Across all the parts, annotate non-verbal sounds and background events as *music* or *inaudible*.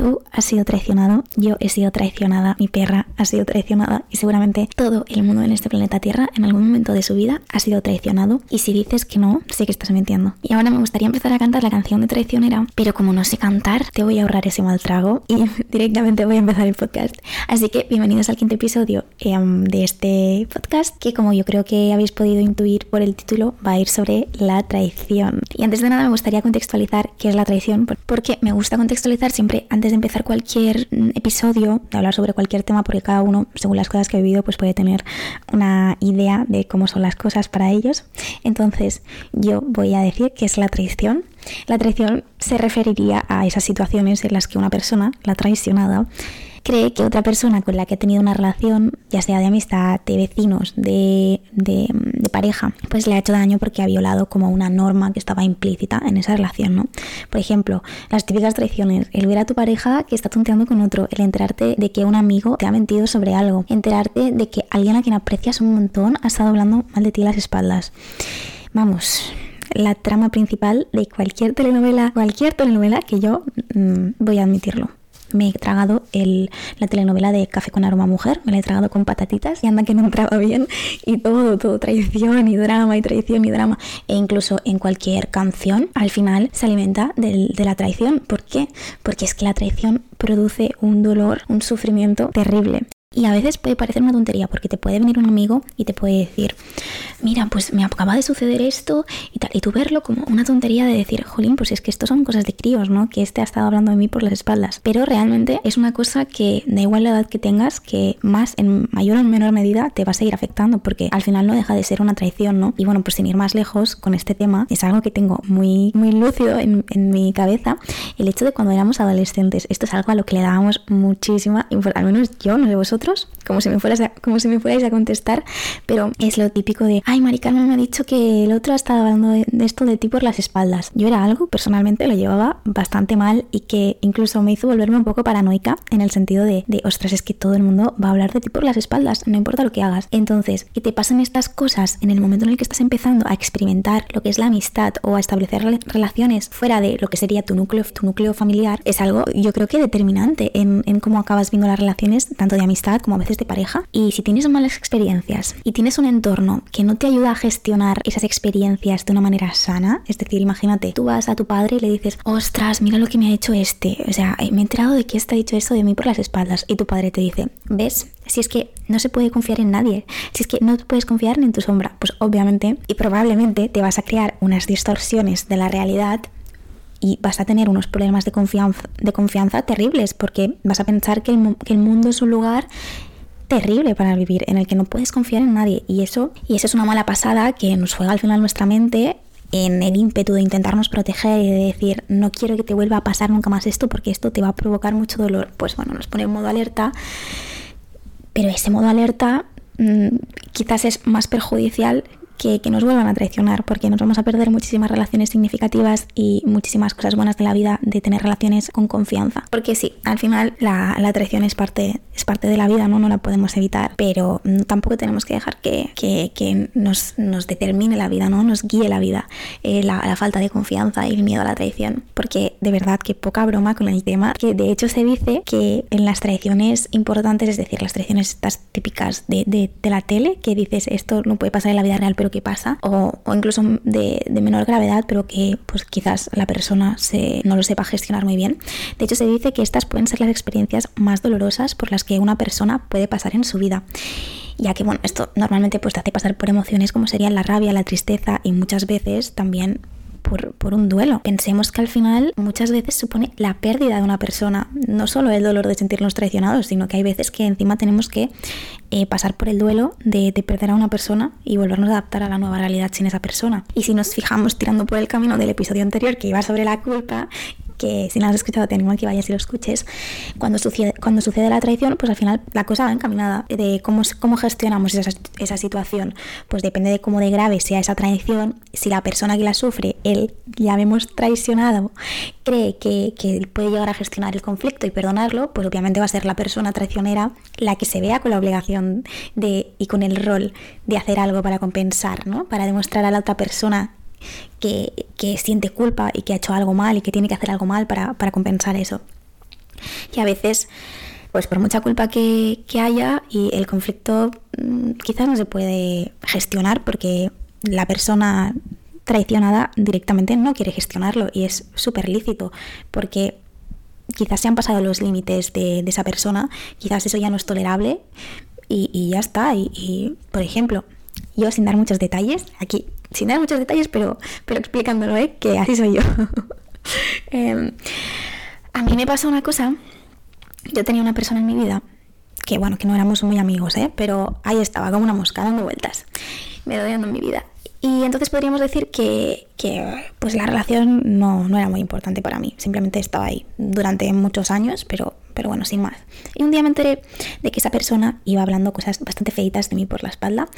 Tú has sido traicionado, yo he sido traicionada, mi perra ha sido traicionada y seguramente todo el mundo en este planeta Tierra en algún momento de su vida ha sido traicionado y si dices que no, sé que estás mintiendo. Y ahora me gustaría empezar a cantar la canción de traicionera, pero como no sé cantar, te voy a ahorrar ese mal trago y *laughs* directamente voy a empezar el podcast. Así que bienvenidos al quinto episodio em, de este podcast que como yo creo que habéis podido intuir por el título va a ir sobre la traición. Y antes de nada me gustaría contextualizar qué es la traición porque me gusta contextualizar siempre antes de empezar cualquier mm, episodio, de hablar sobre cualquier tema, porque cada uno, según las cosas que he vivido, pues puede tener una idea de cómo son las cosas para ellos. Entonces, yo voy a decir que es la traición. La traición se referiría a esas situaciones en las que una persona, la traicionada, cree que otra persona con la que ha tenido una relación, ya sea de amistad, de vecinos, de, de, pareja, pues le ha hecho daño porque ha violado como una norma que estaba implícita en esa relación, ¿no? Por ejemplo, las típicas traiciones, el ver a tu pareja que está tonteando con otro, el enterarte de que un amigo te ha mentido sobre algo, enterarte de que alguien a quien aprecias un montón ha estado hablando mal de ti las espaldas. Vamos, la trama principal de cualquier telenovela, cualquier telenovela que yo mm, voy a admitirlo me he tragado el, la telenovela de Café con aroma mujer, me la he tragado con patatitas y anda que no entraba bien y todo, todo traición y drama y traición y drama e incluso en cualquier canción al final se alimenta de la traición. ¿Por qué? Porque es que la traición produce un dolor, un sufrimiento terrible. Y a veces puede parecer una tontería porque te puede venir un amigo y te puede decir, mira, pues me acaba de suceder esto y tal. Y tú verlo como una tontería de decir, jolín, pues es que esto son cosas de críos, ¿no? Que este ha estado hablando de mí por las espaldas. Pero realmente es una cosa que da igual la edad que tengas, que más en mayor o menor medida te va a seguir afectando porque al final no deja de ser una traición, ¿no? Y bueno, pues sin ir más lejos con este tema, es algo que tengo muy, muy lúcido en, en mi cabeza. El hecho de cuando éramos adolescentes, esto es algo a lo que le dábamos muchísima, al menos yo, no sé vosotros, como si me fueras como si me fuerais a contestar, pero es lo típico de, ay, Mari me ha dicho que el otro ha estado hablando de, esto de ti por las espaldas. Yo era algo, personalmente lo llevaba bastante mal y que incluso me hizo volverme un poco paranoica en el sentido de, de, ostras, es que todo el mundo va a hablar de ti por las espaldas, no importa lo que hagas. Entonces, que te pasen estas cosas en el momento en el que estás empezando a experimentar lo que es la amistad o a establecer relaciones fuera de lo que sería tu núcleo, tu núcleo familiar, es algo yo creo que determinante en, en cómo acabas viendo las relaciones, tanto de amistad como a veces de pareja. Y si tienes malas experiencias y tienes un entorno que no te ayuda a gestionar esas experiencias de una manera sana, es decir, imagínate, tú vas a tu padre y le dices, ostras, mira lo que me ha hecho este, o sea, me he enterado de que este ha dicho eso de mí por las espaldas, y tu padre te dice, ¿ves? Si es que no se puede confiar en nadie, si es que no puedes confiar ni en tu sombra, pues obviamente y probablemente te vas a crear unas distorsiones de la realidad y vas a tener unos problemas de confianza, de confianza terribles porque vas a pensar que el, mundo es un lugar terrible para vivir en el que no puedes confiar en nadie. Y eso y eso es una mala pasada que nos juega al final nuestra mente en el ímpetu de intentarnos proteger y de decir no quiero que te vuelva a pasar nunca más esto porque esto te va a provocar mucho dolor. Pues bueno nos pone en modo alerta. Pero ese modo alerta mmm, quizás es más perjudicial que, nos vuelvan a traicionar, porque nos vamos a perder muchísimas relaciones significativas y muchísimas cosas buenas de la vida de tener relaciones con confianza. Porque sí, al final la, traición es parte, es parte de la vida, ¿no? No la podemos evitar, pero mm, tampoco tenemos que dejar que, que, nos, nos, determine la vida, ¿no? Nos guíe la vida, eh, la, falta de confianza y el miedo a la traición. Porque de verdad que poca broma con el tema, que de hecho se dice que en las traiciones importantes, es decir, las traiciones estas típicas de, de, de la tele, que dices esto no puede pasar en la vida real, pero que pasa, o, incluso de, menor gravedad, pero que pues quizás la persona se, no lo sepa gestionar muy bien. De hecho, se dice que estas pueden ser las experiencias más dolorosas por las que una persona puede pasar en su vida ya que bueno, esto normalmente pues te hace pasar por emociones como serían la rabia, la tristeza y muchas veces también por, un duelo. Pensemos que al final muchas veces supone la pérdida de una persona, no solo el dolor de sentirnos traicionados, sino que hay veces que encima tenemos que eh, pasar por el duelo de, de, perder a una persona y volvernos a adaptar a la nueva realidad sin esa persona. Y si nos fijamos tirando por el camino del episodio anterior que iba sobre la culpa, que si no has escuchado te animo a que vayas y lo escuches, cuando sucede, cuando sucede la traición, pues al final la cosa va encaminada. De cómo, cómo gestionamos esa, esa situación, pues depende de cómo de grave sea esa traición, si la persona que la sufre, él ya hemos traicionado, cree que, que puede llegar a gestionar el conflicto y perdonarlo, pues obviamente va a ser la persona traicionera la que se vea con la obligación de, y con el rol de hacer algo para compensar, ¿no? para demostrar a la otra persona que, siente culpa y que ha hecho algo mal y que tiene que hacer algo mal para, compensar eso. Y a veces, pues por mucha culpa que, que haya y el conflicto mm, quizás no se puede gestionar porque la persona traicionada directamente no quiere gestionarlo y es súper lícito porque quizás se han pasado los límites de, esa persona, quizás eso ya no es tolerable y, ya está. Y, por ejemplo, yo sin dar muchos detalles, aquí, sin dar muchos detalles, pero, pero explicándolo, ¿eh? que así soy yo. *laughs* Em, a mí me pasa una cosa, yo tenía una persona en mi vida que bueno, que no éramos muy amigos, ¿eh? pero ahí estaba como una mosca dando vueltas, me rodeando en mi vida. Y entonces podríamos decir que, pues la relación no, era muy importante para mí. Simplemente estaba ahí durante muchos años, pero, pero bueno, sin más. Y un día me enteré de que esa persona iba hablando cosas bastante feitas de mí por la espalda.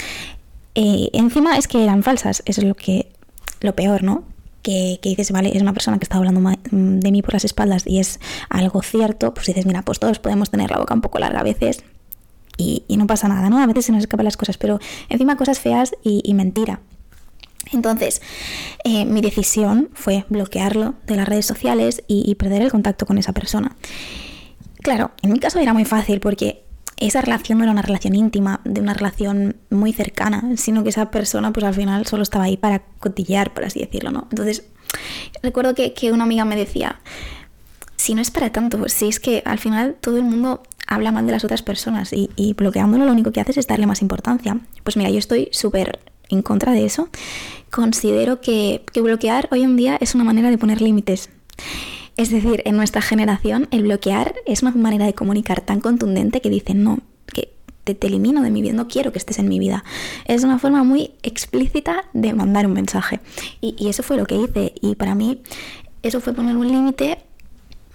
Eh, encima es que eran falsas, eso es lo que lo peor, ¿no? Que, dices, vale, es una persona que está hablando de mí por las espaldas y es algo cierto, pues dices, mira, pues todos podemos tener la boca un poco larga a veces y, no pasa nada, ¿no? A veces se nos escapan las cosas, pero encima cosas feas y mentira. Entonces, eh, mi decisión fue bloquearlo de las redes sociales y, perder el contacto con esa persona. Claro, en mi caso era muy fácil porque esa relación no era una relación íntima, de una relación muy cercana, sino que esa persona pues al final solo estaba ahí para cotillear, por así decirlo, ¿no? Entonces, recuerdo que, una amiga me decía, si no es para tanto, pues si es que al final todo el mundo habla mal de las otras personas y, y bloqueándolo lo único que haces es darle más importancia. Pues mira, yo estoy súper en contra de eso, considero que, bloquear hoy en día es una manera de poner límites. Es decir, en nuestra generación el bloquear es una manera de comunicar tan contundente que dicen, no, que te, elimino de mi vida, no quiero que estés en mi vida. Es una forma muy explícita de mandar un mensaje. Y, y eso fue lo que hice. Y para mí eso fue poner un límite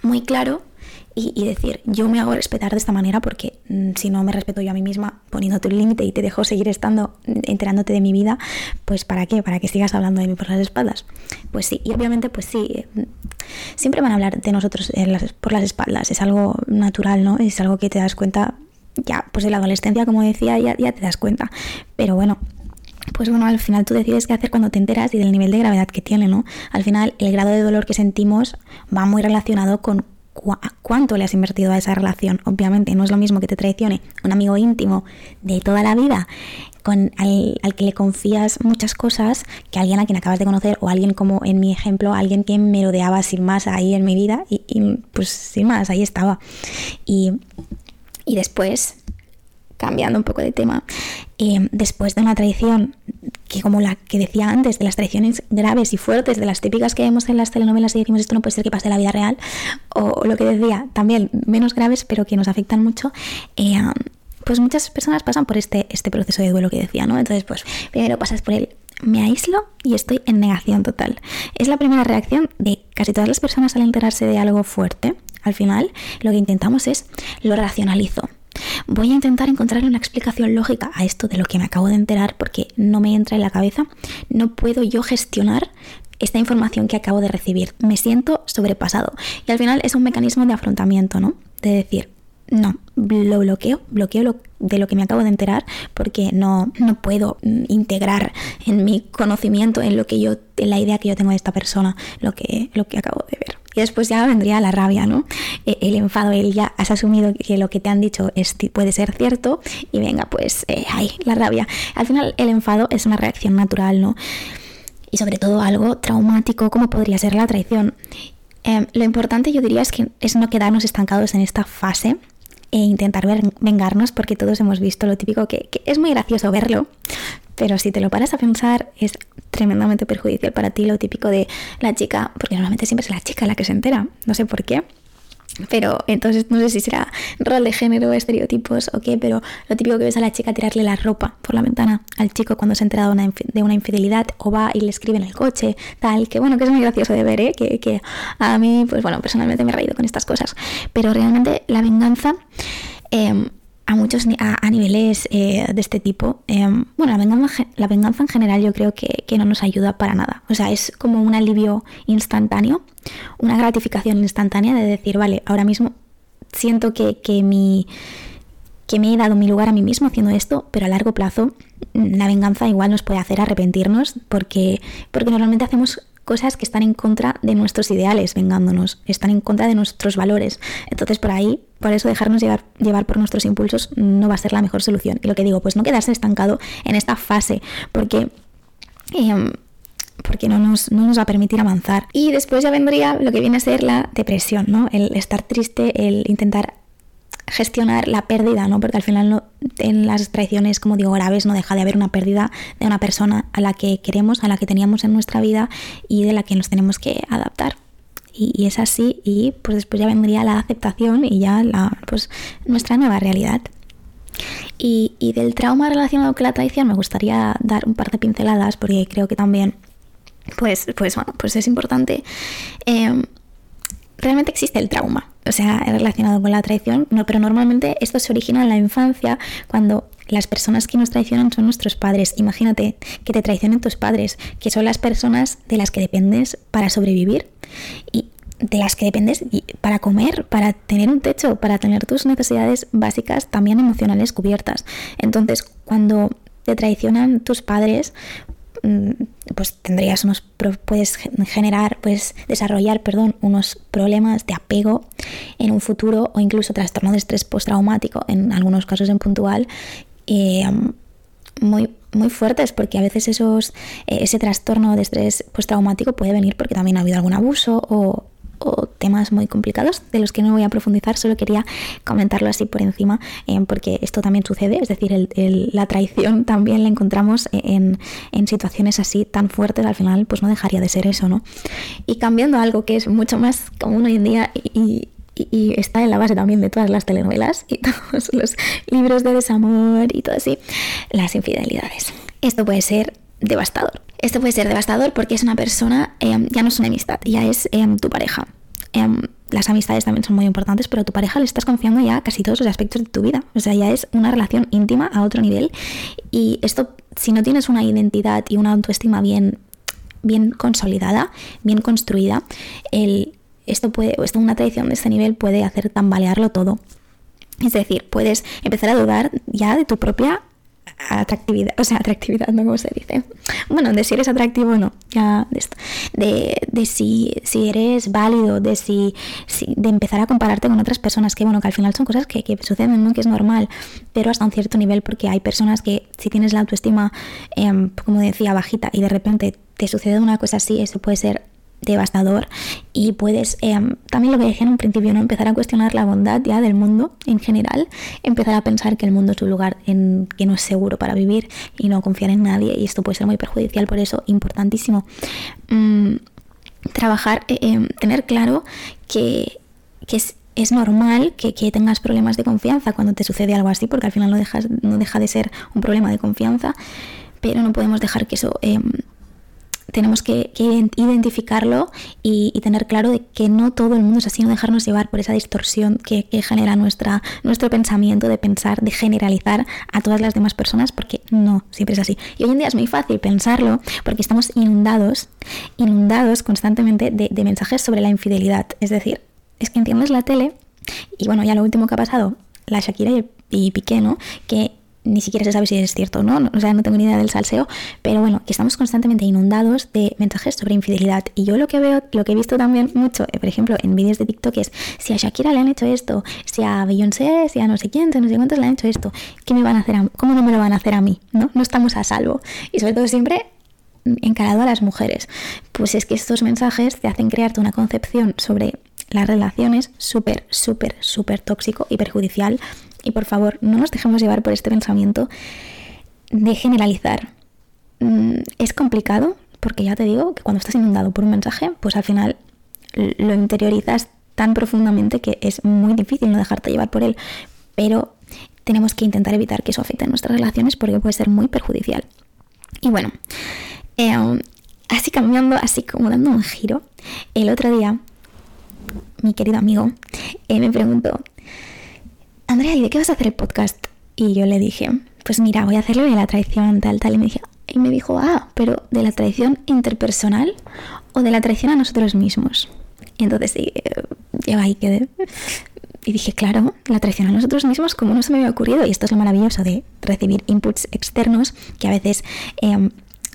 muy claro y, decir, yo me hago respetar de esta manera porque mm, si no me respeto yo a mí misma poniéndote un límite y te dejo seguir estando, mm, enterándote de mi vida, pues ¿para qué? ¿Para que sigas hablando de mí por las espaldas? Pues sí, y obviamente pues sí, mm, siempre van a hablar de nosotros por las espaldas, es algo natural, ¿no? Es algo que te das cuenta ya, pues en la adolescencia, como decía, ya, ya te das cuenta. Pero bueno, pues bueno, al final tú decides qué hacer cuando te enteras y del nivel de gravedad que tiene, ¿no? Al final el grado de dolor que sentimos va muy relacionado con cuánto le has invertido a esa relación. Obviamente no es lo mismo que te traicione un amigo íntimo de toda la vida con al, que le confías muchas cosas que alguien a quien acabas de conocer o alguien como en mi ejemplo, alguien que me rodeaba sin más ahí en mi vida y, pues sin más, ahí estaba. Y, y después cambiando un poco de tema, eh, después de una traición que como la que decía antes, de las traiciones graves y fuertes, de las típicas que vemos en las telenovelas y decimos esto no puede ser que pase en la vida real, o lo que decía, también menos graves pero que nos afectan mucho, eh, pues muchas personas pasan por este, este proceso de duelo que decía, ¿no? Entonces, pues primero pasas por el me aíslo y estoy en negación total. Es la primera reacción de casi todas las personas al enterarse de algo fuerte. Al final, lo que intentamos es lo racionalizo Voy a intentar encontrar una explicación lógica a esto de lo que me acabo de enterar porque no me entra en la cabeza. No puedo yo gestionar esta información que acabo de recibir. Me siento sobrepasado. Y al final es un mecanismo de afrontamiento, ¿no? De decir, no, lo bloqueo, bloqueo lo, de lo que me acabo de enterar porque no, no puedo mm, integrar en mi conocimiento, en lo que yo, en la idea que yo tengo de esta persona, lo que, lo que acabo de ver. Y después ya vendría la rabia, ¿no? E, el enfado, el ya has asumido que lo que te han dicho puede ser cierto y venga, pues eh, ahí, la rabia. Al final el enfado es una reacción natural, ¿no? Y sobre todo algo traumático como podría ser la traición. Em, lo importante yo diría es que es no quedarnos estancados en esta fase e intentar vengarnos porque todos hemos visto lo típico que, es muy gracioso verlo, pero si te lo paras a pensar es tremendamente perjudicial para ti lo típico de la chica, porque normalmente siempre es la chica la que se entera, no sé por qué, pero entonces no sé si será rol de género, estereotipos o qué, pero lo típico que ves a la chica tirarle la ropa por la ventana al chico cuando se ha enterado de una infidelidad o va y le escribe en el coche, tal, que bueno, que es muy gracioso de ver, ¿eh? que, que a mí, pues bueno, personalmente me he con estas cosas. Pero realmente la venganza... Eh, a muchos a, niveles eh, de este tipo. Em, bueno, la venganza, la venganza en general yo creo que, no nos ayuda para nada. O sea, es como un alivio instantáneo, una gratificación instantánea de decir, vale, ahora mismo siento que, que, mi, que me he dado mi lugar a mí mismo haciendo esto, pero a largo plazo la venganza igual nos puede hacer arrepentirnos porque, porque normalmente hacemos cosas que están en contra de nuestros ideales, vengándonos, están en contra de nuestros valores. Entonces por ahí, por eso dejarnos llevar, llevar por nuestros impulsos no va a ser la mejor solución. Y lo que digo, pues no quedarse estancado en esta fase, porque... Em, porque no nos, no nos va a permitir avanzar. Y después ya vendría lo que viene a ser la depresión, ¿no? El estar triste, el intentar gestionar la pérdida, ¿no? Porque al final no, en las traiciones, como digo, graves, no deja de haber una pérdida de una persona a la que queremos, a la que teníamos en nuestra vida y de la que nos tenemos que adaptar. Y, es así, y pues después ya vendría la aceptación y ya la, pues, nuestra nueva realidad. Y, y del trauma relacionado con la traición me gustaría dar un par de pinceladas porque creo que también pues, pues bueno, pues es importante. Eh, realmente existe el trauma, o sea, relacionado con la traición, no, pero normalmente esto se origina en la infancia cuando las personas que nos traicionan son nuestros padres. Imagínate que te traicionen tus padres, que son las personas de las que dependes para sobrevivir y de las que dependes para comer, para tener un techo, para tener tus necesidades básicas también emocionales cubiertas. Entonces, cuando te traicionan tus padres, pues tendrías unos puedes generar pues desarrollar perdón unos problemas de apego en un futuro o incluso trastorno de estrés postraumático en algunos casos en puntual eh, muy muy fuertes porque a veces esos eh, ese trastorno de estrés postraumático puede venir porque también ha habido algún abuso o o temas muy complicados de los que no voy a profundizar, solo quería comentarlo así por encima, eh, porque esto también sucede, es decir, la traición *laughs* también la encontramos en, situaciones así tan fuertes, al final pues no dejaría de ser eso, ¿no? Y cambiando algo que es mucho más común hoy en día y, y está en la base también de todas las telenovelas y *laughs* todos los libros de desamor y todo así, las infidelidades. Esto puede ser devastador. Esto puede ser devastador porque es una persona, em, ya no es una amistad, ya es em, tu pareja. Em, las amistades también son muy importantes, pero a tu pareja le estás confiando ya casi todos los aspectos de tu vida. O sea, ya es una relación íntima a otro nivel. Y esto, si no tienes una identidad y una autoestima bien, bien consolidada, bien construida, esto puede, esto, una traición de este nivel puede hacer tambalearlo todo. Es decir, puedes empezar a dudar ya de tu propia atractividad, o sea, atractividad, ¿no? ¿Cómo se dice? Bueno, de si eres atractivo o no, ya de esto. De, de si, si eres válido, de si, de empezar a compararte con otras personas, que bueno, que al final son cosas que, que suceden, ¿no? Que es normal, pero hasta un cierto nivel, porque hay personas que si tienes la autoestima, em, como decía, bajita, y de repente te sucede una cosa así, eso puede ser devastador y puedes em, también lo que dije en un principio no empezar a cuestionar la bondad ya del mundo en general empezar a pensar que el mundo es un lugar en que no es seguro para vivir y no confiar en nadie y esto puede ser muy perjudicial por eso importantísimo mm, trabajar eh, em, tener claro que, es, es normal que, que, tengas problemas de confianza cuando te sucede algo así, porque al final no, no deja de ser un problema de confianza, pero no podemos dejar que eso em, tenemos que, identificarlo y, tener claro de que no todo el mundo es así, no dejarnos llevar por esa distorsión que, genera nuestra, nuestro pensamiento de pensar, de generalizar a todas las demás personas, porque no, siempre es así. Y hoy en día es muy fácil pensarlo porque estamos inundados, inundados constantemente de, de mensajes sobre la infidelidad. Es decir, es que entiendes la tele y bueno, ya lo último que ha pasado, la Shakira y, y Piqué, ¿no? Que ni siquiera se sabe si es cierto o no, o sea, no tengo ni idea del salseo, pero bueno, que estamos constantemente inundados de mensajes sobre infidelidad. Y yo lo que veo, lo que he visto también mucho, eh, por ejemplo, en vídeos de TikTok es, si a Shakira le han hecho esto, si a Beyoncé, si a no sé quién, no sé cuántos le han hecho esto, ¿qué me van a hacer a, ¿cómo no me lo van a hacer a mí? ¿No? No estamos a salvo. Y sobre todo siempre encarado a las mujeres. Pues es que estos mensajes te hacen crearte una concepción sobre las relaciones súper, súper, súper tóxico y perjudicial y por favor, no nos dejemos llevar por este pensamiento de generalizar. Mm, es complicado, porque ya te digo que cuando estás inundado por un mensaje, pues al final lo interiorizas tan profundamente que es muy difícil no dejarte llevar por él. Pero tenemos que intentar evitar que eso afecte a nuestras relaciones porque puede ser muy perjudicial. Y bueno, eh, así cambiando, así como dando un giro, el otro día mi querido amigo eh, me preguntó, Andrea, ¿y de qué vas a hacer el podcast? Y yo le dije, pues mira, voy a hacerlo de la traición tal, tal. Y me, dije, y me dijo, ah, pero ¿de la traición interpersonal o de la traición a nosotros mismos? Y entonces eh, yo ahí quedé. Y dije, claro, la traición a nosotros mismos, como no se me había ocurrido. Y esto es lo maravilloso de recibir inputs externos que a veces em,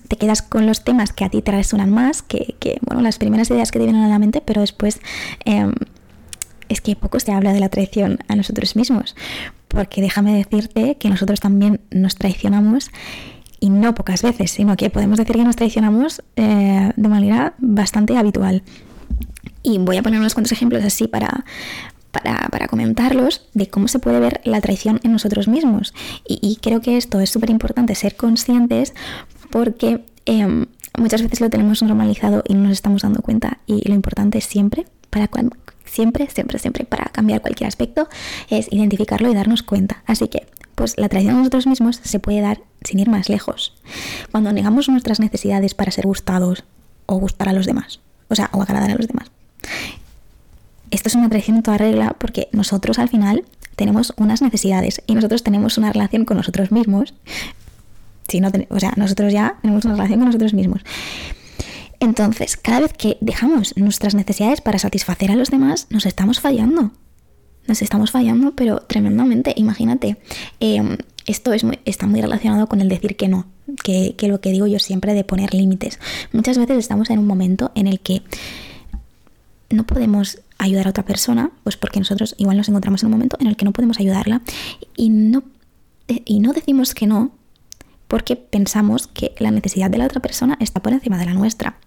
te quedas con los temas que a ti te resuenan más, que, bueno, las primeras ideas que te vienen a la mente, pero después em, es que poco se habla de la traición a nosotros mismos, porque déjame decirte que nosotros también nos traicionamos y no pocas veces, sino que podemos decir que nos traicionamos eh, de manera bastante habitual. Y voy a poner unos cuantos ejemplos así para, para, comentarlos de cómo se puede ver la traición en nosotros mismos. Y, creo que esto es súper importante ser conscientes porque em, muchas veces lo tenemos normalizado y no nos estamos dando cuenta. Y lo importante es siempre, para siempre, siempre, siempre, para cambiar cualquier aspecto, es identificarlo y darnos cuenta. Así que, pues la traición a nosotros mismos se puede dar sin ir más lejos. Cuando negamos nuestras necesidades para ser gustados o gustar a los demás. O sea, o agradar a los demás. Esto es una traición en toda regla porque nosotros al final tenemos unas necesidades y nosotros tenemos una relación con nosotros mismos. Si no o sea, nosotros ya tenemos una relación con nosotros mismos. Entonces, cada vez que dejamos nuestras necesidades para satisfacer a los demás, nos estamos fallando. Nos estamos fallando, pero tremendamente. Imagínate, em, esto es está muy relacionado con el decir que no, que, que lo que digo yo siempre de poner límites. Muchas veces estamos en un momento en el que no podemos ayudar a otra persona, pues porque nosotros igual nos encontramos en un momento en el que no podemos ayudarla y no, y no decimos que no porque pensamos que la necesidad de la otra persona está por encima de la nuestra.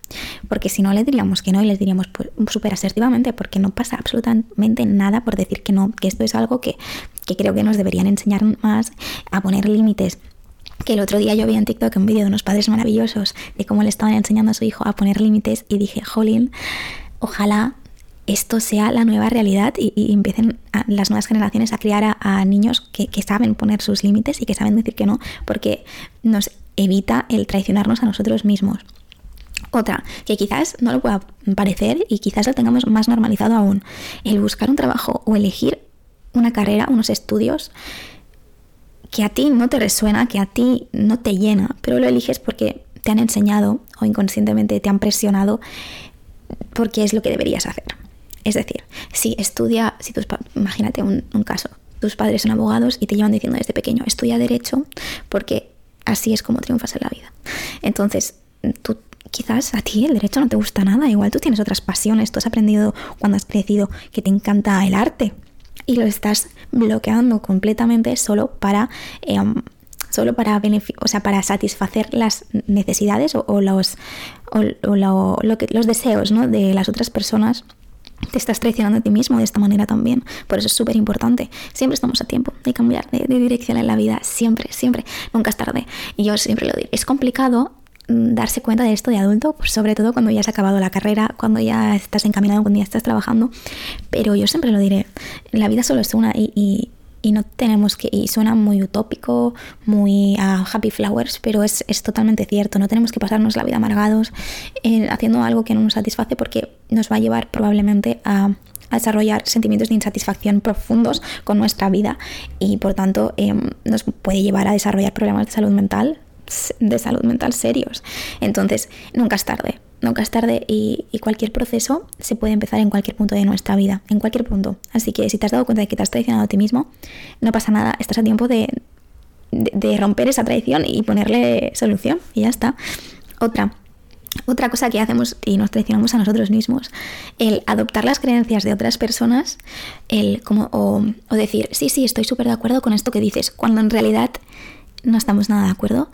Porque si no le diríamos que no y les diríamos pues, súper asertivamente, porque no pasa absolutamente nada por decir que no, que esto es algo que, que creo que nos deberían enseñar más a poner límites que el otro día yo vi en TikTok un vídeo de unos padres maravillosos de cómo le estaban enseñando a su hijo a poner límites y dije, jolín, ojalá esto sea la nueva realidad y, empiecen las nuevas generaciones a criar a, niños que, saben poner sus límites y que saben decir que no, porque nos evita el traicionarnos a nosotros mismos. Otra, que quizás no lo pueda parecer y quizás lo tengamos más normalizado aún, el buscar un trabajo o elegir una carrera, unos estudios que a ti no te resuena, que a ti no te llena, pero lo eliges porque te han enseñado o inconscientemente te han presionado porque es lo que deberías hacer. Es decir, si estudia, si tus, imagínate un, caso, tus padres son abogados y te llevan diciendo desde pequeño, estudia derecho porque así es como triunfas en la vida. Entonces, tú quizás a ti el derecho no te gusta nada, igual tú tienes otras pasiones, tú has aprendido cuando has crecido que te encanta el arte y lo estás bloqueando completamente solo para em, solo para o sea, para satisfacer las necesidades o, los lo, que, los deseos ¿no? de las otras personas te estás traicionando a ti mismo de esta manera también. Por eso es súper importante. Siempre estamos a tiempo de cambiar de, dirección en la vida. Siempre, siempre. Nunca es tarde. Y yo siempre lo digo. Es complicado mm, darse cuenta de esto de adulto, pues sobre todo cuando ya has acabado la carrera, cuando ya estás encaminado, cuando ya estás trabajando. Pero yo siempre lo diré. La vida solo es una y, y no tenemos que, y suena muy utópico, muy happy flowers, pero es, es, totalmente cierto, no tenemos que pasarnos la vida amargados eh, haciendo algo que no nos satisface porque nos va a llevar probablemente a, desarrollar sentimientos de insatisfacción profundos con nuestra vida y por tanto em, nos puede llevar a desarrollar problemas de salud mental de salud mental serios. Entonces, nunca es tarde nunca es tarde y, cualquier proceso se puede empezar en cualquier punto de nuestra vida, en cualquier punto. Así que si te has dado cuenta de que te has traicionado a ti mismo, no pasa nada, estás a tiempo de, romper esa traición y ponerle solución y ya está. Otra. Otra cosa que hacemos y nos traicionamos a nosotros mismos, el adoptar las creencias de otras personas, el como, o, o decir, sí, sí, estoy súper de acuerdo con esto que dices, cuando en realidad no estamos nada de acuerdo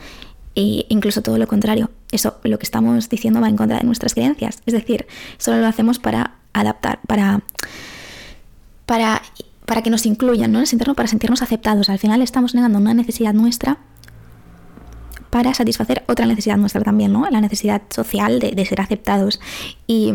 e incluso todo lo contrario. Eso, lo que estamos diciendo va en contra de nuestras creencias. Es decir, solo lo hacemos para adaptar, para, para, para que nos incluyan, ¿no? En para sentirnos aceptados. Al final estamos negando una necesidad nuestra para satisfacer otra necesidad nuestra también, ¿no? La necesidad social de, ser aceptados. Y,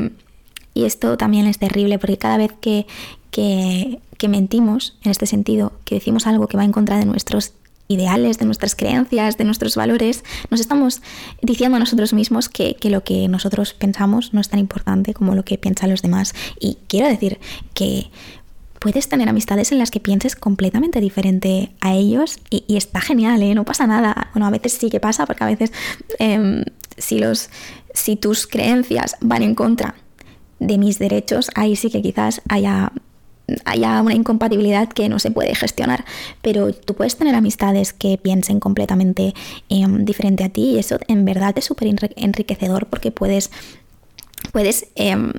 y, esto también es terrible porque cada vez que, que, que mentimos en este sentido, que decimos algo que va en contra de nuestros ideales, de nuestras creencias, de nuestros valores, nos estamos diciendo a nosotros mismos que, lo que nosotros pensamos no es tan importante como lo que piensan los demás. Y quiero decir que puedes tener amistades en las que pienses completamente diferente a ellos y, está genial, ¿eh? no pasa nada. Bueno, a veces sí que pasa porque a veces em, si, los, si tus creencias van en contra de mis derechos, ahí sí que quizás haya haya una incompatibilidad que no se puede gestionar. Pero tú puedes tener amistades que piensen completamente em, diferente a ti y eso en verdad es súper enriquecedor porque puedes, puedes em,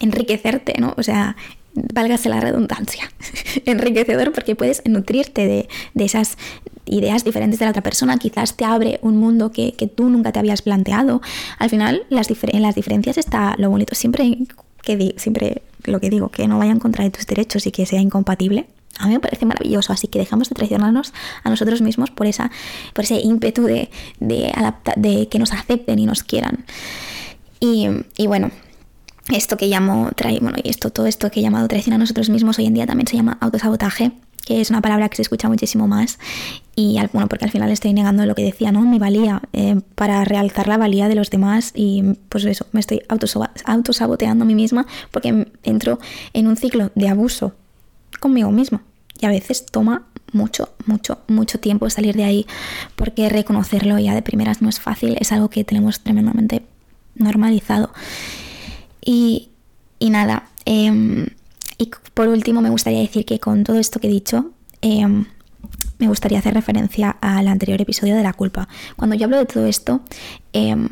enriquecerte, ¿no? O sea, válgase la redundancia, *laughs* enriquecedor porque puedes nutrirte de, esas ideas diferentes de la otra persona, quizás te abre un mundo que, tú nunca te habías planteado. Al final, las en las diferencias está lo bonito. Siempre, que siempre lo que digo, que no vaya en contra de tus derechos y que sea incompatible. A mí me parece maravilloso, así que dejamos de traicionarnos a nosotros mismos por, esa, por ese ímpetu de, de, de que nos acepten y nos quieran. Y, y bueno, esto que llamo, bueno, y esto, todo esto que he llamado traición a nosotros mismos hoy en día también se llama autosabotaje, que es una palabra que se escucha muchísimo más. Y bueno, porque al final estoy negando lo que decía, ¿no? Mi valía, eh, para realzar la valía de los demás y pues eso, me estoy autosaboteando a mí misma porque entro en un ciclo de abuso conmigo misma. Y a veces toma mucho, mucho, mucho tiempo salir de ahí porque reconocerlo ya de primeras no es fácil, es algo que tenemos tremendamente normalizado. Y, nada, em, y por último me gustaría decir que con todo esto que he dicho, em, me gustaría hacer referencia al anterior episodio de la culpa. Cuando yo hablo de todo esto, em,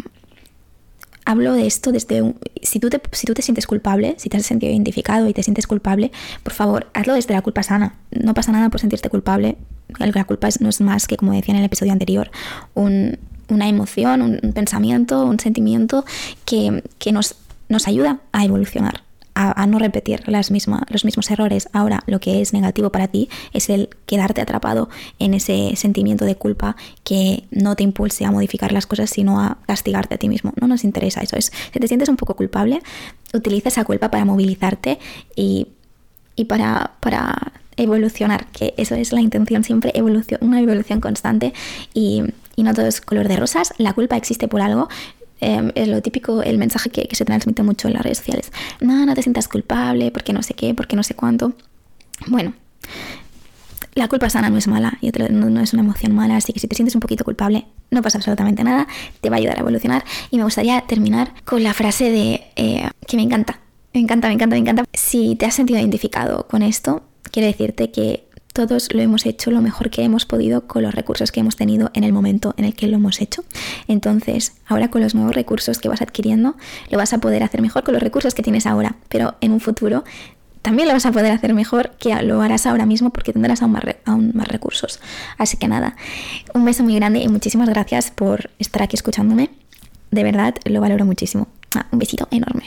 hablo de esto desde un, si, tú te, si tú te sientes culpable, si te has sentido identificado y te sientes culpable, por favor, hazlo desde la culpa sana. No pasa nada por sentirte culpable. La culpa no es más que, como decía en el episodio anterior, una emoción, un, pensamiento, un sentimiento que, que nos nos ayuda a evolucionar, a, no repetir las los mismos errores. Ahora, lo que es negativo para ti es el quedarte atrapado en ese sentimiento de culpa que no te impulse a modificar las cosas, sino a castigarte a ti mismo. No nos interesa eso. Es, si te sientes un poco culpable, utiliza esa culpa para movilizarte y, para, para evolucionar, que eso es la intención siempre, evolución, una evolución constante y, y no todo es color de rosas. La culpa existe por algo. Em, es lo típico, el mensaje que, se transmite mucho en las redes sociales. No, no te sientas culpable, porque no sé qué, porque no sé cuánto. Bueno, la culpa sana no es mala, y no, es una emoción mala, así que si te sientes un poquito culpable, no pasa absolutamente nada, te va a ayudar a evolucionar. Y me gustaría terminar con la frase de eh, que me encanta, me encanta, me encanta, me encanta. Si te has sentido identificado con esto, quiero decirte que todos lo hemos hecho lo mejor que hemos podido con los recursos que hemos tenido en el momento en el que lo hemos hecho. Entonces, ahora con los nuevos recursos que vas adquiriendo, lo vas a poder hacer mejor con los recursos que tienes ahora, pero en un futuro también lo vas a poder hacer mejor que lo harás ahora mismo porque tendrás aún más, aún más recursos. Así que nada, un beso muy grande y muchísimas gracias por estar aquí escuchándome. De verdad, lo valoro muchísimo. Ah, un besito enorme.